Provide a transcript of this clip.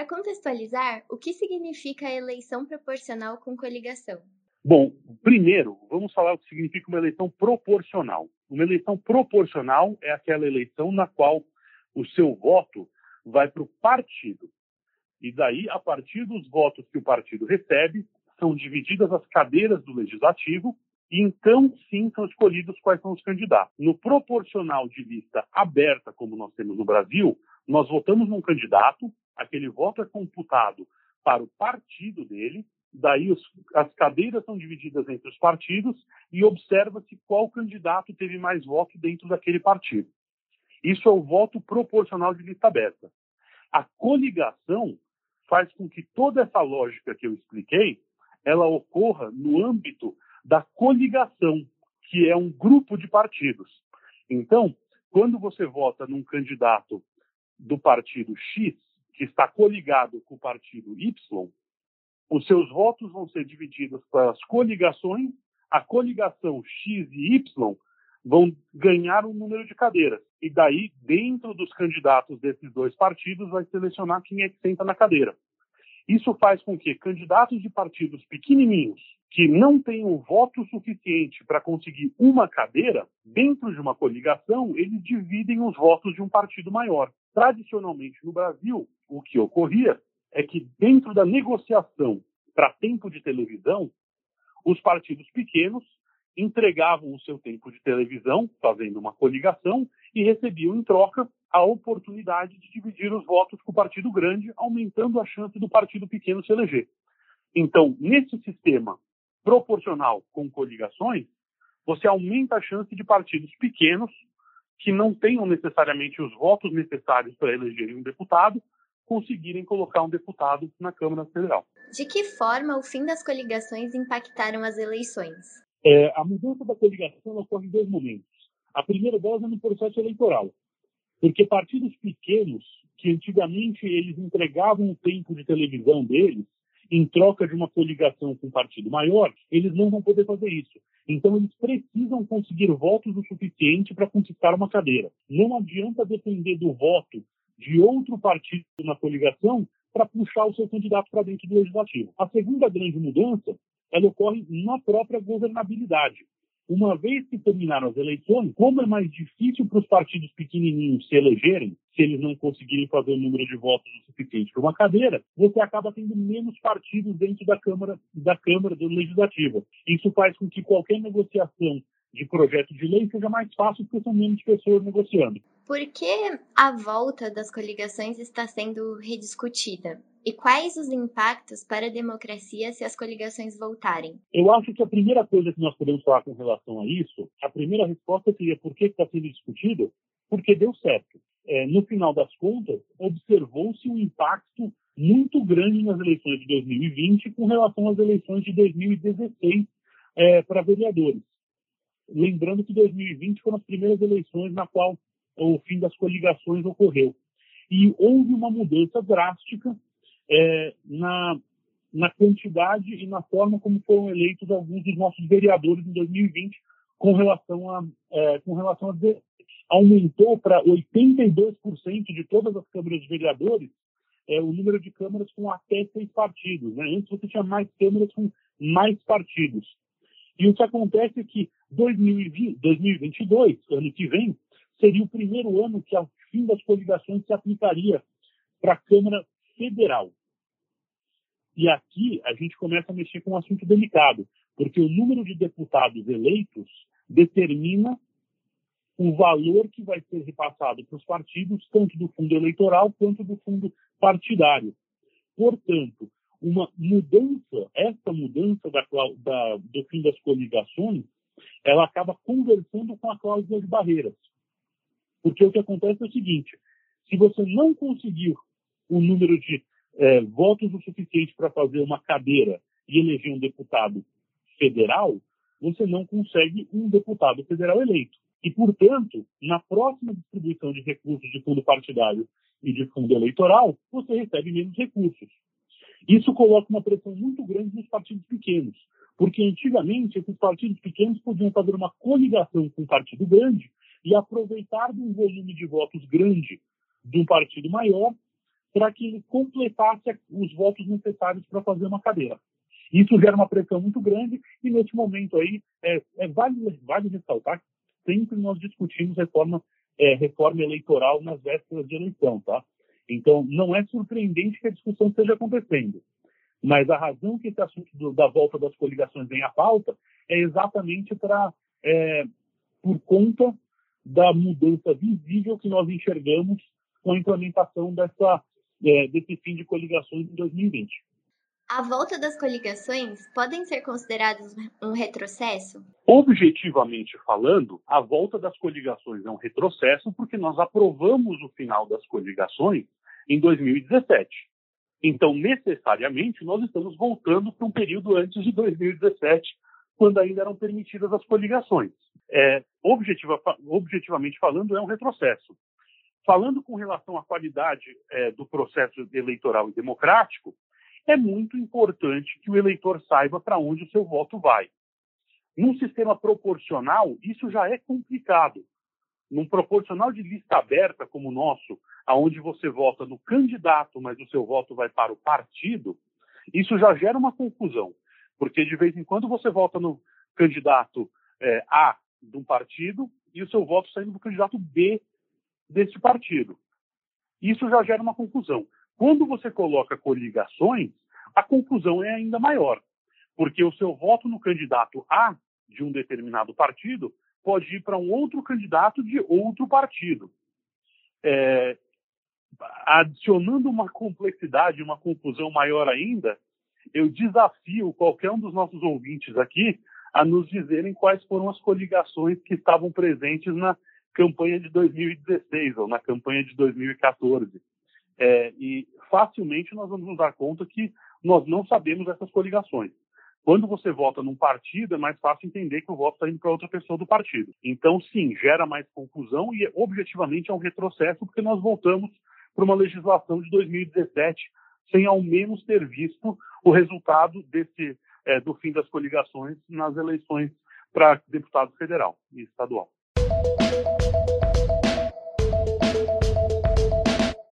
Para contextualizar, o que significa a eleição proporcional com coligação? Bom, primeiro, vamos falar o que significa uma eleição proporcional. Uma eleição proporcional é aquela eleição na qual o seu voto vai para o partido. E daí, a partir dos votos que o partido recebe, são divididas as cadeiras do legislativo e então sim são escolhidos quais são os candidatos. No proporcional de lista aberta, como nós temos no Brasil, nós votamos num candidato, aquele voto é computado para o partido dele, daí os, as cadeiras são divididas entre os partidos e observa-se qual candidato teve mais votos dentro daquele partido. Isso é o voto proporcional de lista aberta. A coligação faz com que toda essa lógica que eu expliquei, ela ocorra no âmbito da coligação, que é um grupo de partidos. Então, quando você vota num candidato do partido X, que está coligado com o partido Y, os seus votos vão ser divididos pelas coligações, a coligação X e Y vão ganhar um número de cadeiras. E daí, dentro dos candidatos desses dois partidos, vai selecionar quem é que senta na cadeira. Isso faz com que candidatos de partidos pequenininhos, que não tenham voto suficiente para conseguir uma cadeira, dentro de uma coligação, eles dividem os votos de um partido maior. Tradicionalmente, no Brasil, o que ocorria é que, dentro da negociação para tempo de televisão, os partidos pequenos entregavam o seu tempo de televisão, fazendo uma coligação, e recebiam em troca a oportunidade de dividir os votos com o partido grande, aumentando a chance do partido pequeno se eleger. Então, nesse sistema proporcional com coligações, você aumenta a chance de partidos pequenos, que não tenham necessariamente os votos necessários para elegerem um deputado, conseguirem colocar um deputado na Câmara Federal. De que forma o fim das coligações impactaram as eleições? É, a mudança da coligação ocorre em dois momentos. A primeira delas é no processo eleitoral, porque partidos pequenos, que antigamente eles entregavam o tempo de televisão deles em troca de uma coligação com um partido maior, eles não vão poder fazer isso. Então, eles precisam conseguir votos o suficiente para conquistar uma cadeira. Não adianta depender do voto de outro partido na coligação para puxar o seu candidato para dentro do legislativo. A segunda grande mudança ela ocorre na própria governabilidade. Uma vez que terminaram as eleições, como é mais difícil para os partidos pequenininhos se elegerem, se eles não conseguirem fazer o número de votos o suficiente para uma cadeira, você acaba tendo menos partidos dentro da Câmara, da Câmara do Legislativo. Isso faz com que qualquer negociação de projeto de lei seja mais fácil porque são menos pessoas negociando. Por que a volta das coligações está sendo rediscutida? E quais os impactos para a democracia se as coligações voltarem? Eu acho que a primeira coisa que nós podemos falar com relação a isso, a primeira resposta seria por que está sendo discutido? Porque deu certo. É, no final das contas, observou-se um impacto muito grande nas eleições de 2020 com relação às eleições de 2016 é, para vereadores. Lembrando que 2020 foram as primeiras eleições na qual o fim das coligações ocorreu. E houve uma mudança drástica é, na, na quantidade e na forma como foram eleitos alguns dos nossos vereadores em 2020 com relação a, é, com relação a aumentou para 82% de todas as câmaras de vereadores é, o número de câmaras com até seis partidos. Né? Antes você tinha mais câmaras com mais partidos. E o que acontece é que 2020, 2022, ano que vem, seria o primeiro ano que, ao fim das coligações, se aplicaria para a Câmara Federal. E aqui a gente começa a mexer com um assunto delicado, porque o número de deputados eleitos determina o valor que vai ser repassado para os partidos, tanto do fundo eleitoral quanto do fundo partidário. Portanto, uma mudança, essa mudança da, da, do fim das coligações, ela acaba conversando com a cláusula de barreiras. Porque o que acontece é o seguinte: se você não conseguir o número de é, votos o suficiente para fazer uma cadeira e eleger um deputado federal, você não consegue um deputado federal eleito. E, portanto, na próxima distribuição de recursos de fundo partidário e de fundo eleitoral, você recebe menos recursos. Isso coloca uma pressão muito grande nos partidos pequenos, porque antigamente esses partidos pequenos podiam fazer uma coligação com um partido grande e aproveitar de um volume de votos grande de um partido maior para que ele completasse os votos necessários para fazer uma cadeira. Isso gera uma pressão muito grande e, nesse momento aí, é, é vale, vale ressaltar que sempre nós discutimos reforma, é, reforma eleitoral nas vésperas de eleição, tá? Então, não é surpreendente que a discussão esteja acontecendo. Mas a razão que esse assunto do, da volta das coligações vem à pauta é exatamente para é, por conta da mudança visível que nós enxergamos com a implementação dessa, é, desse fim de coligações em 2020. A volta das coligações podem ser consideradas um retrocesso? Objetivamente falando, a volta das coligações é um retrocesso porque nós aprovamos o final das coligações em 2017. Então, necessariamente, nós estamos voltando para um período antes de 2017, quando ainda eram permitidas as coligações. É, objetiva, objetivamente falando, é um retrocesso. Falando com relação à qualidade é, do processo eleitoral e democrático, é muito importante que o eleitor saiba para onde o seu voto vai. Num sistema proporcional, isso já é complicado. Num proporcional de lista aberta como o nosso, aonde você vota no candidato, mas o seu voto vai para o partido, isso já gera uma confusão, porque de vez em quando você vota no candidato é, A de um partido e o seu voto saindo do candidato B desse partido. Isso já gera uma confusão. Quando você coloca coligações, a confusão é ainda maior, porque o seu voto no candidato A de um determinado partido pode ir para um outro candidato de outro partido. É, adicionando uma complexidade, uma confusão maior ainda, eu desafio qualquer um dos nossos ouvintes aqui a nos dizerem quais foram as coligações que estavam presentes na campanha de 2016 ou na campanha de 2014. É, e facilmente nós vamos nos dar conta que nós não sabemos essas coligações. Quando você vota num partido, é mais fácil entender que o voto está indo para outra pessoa do partido. Então, sim, gera mais confusão e, objetivamente, é um retrocesso, porque nós voltamos para uma legislação de 2017, sem ao menos ter visto o resultado desse, é, do fim das coligações nas eleições para deputado federal e estadual.